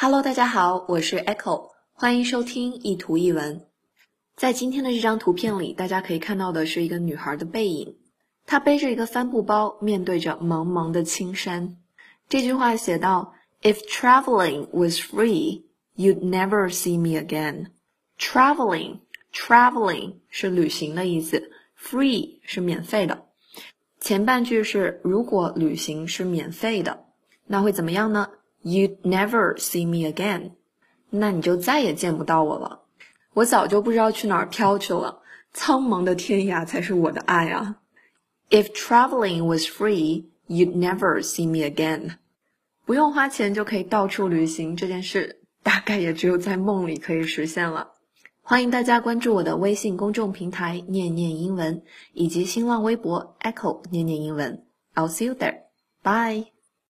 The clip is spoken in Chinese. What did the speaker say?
Hello，大家好，我是 Echo，欢迎收听一图一文。在今天的这张图片里，大家可以看到的是一个女孩的背影，她背着一个帆布包，面对着茫茫的青山。这句话写道：“If traveling was free, you'd never see me again.” Traveling, traveling 是旅行的意思，free 是免费的。前半句是如果旅行是免费的，那会怎么样呢？You'd never see me again，那你就再也见不到我了。我早就不知道去哪儿飘去了，苍茫的天涯才是我的爱啊。If traveling was free, you'd never see me again。不用花钱就可以到处旅行这件事，大概也只有在梦里可以实现了。欢迎大家关注我的微信公众平台“念念英文”以及新浪微博 “Echo 念念英文”。I'll see you there. Bye.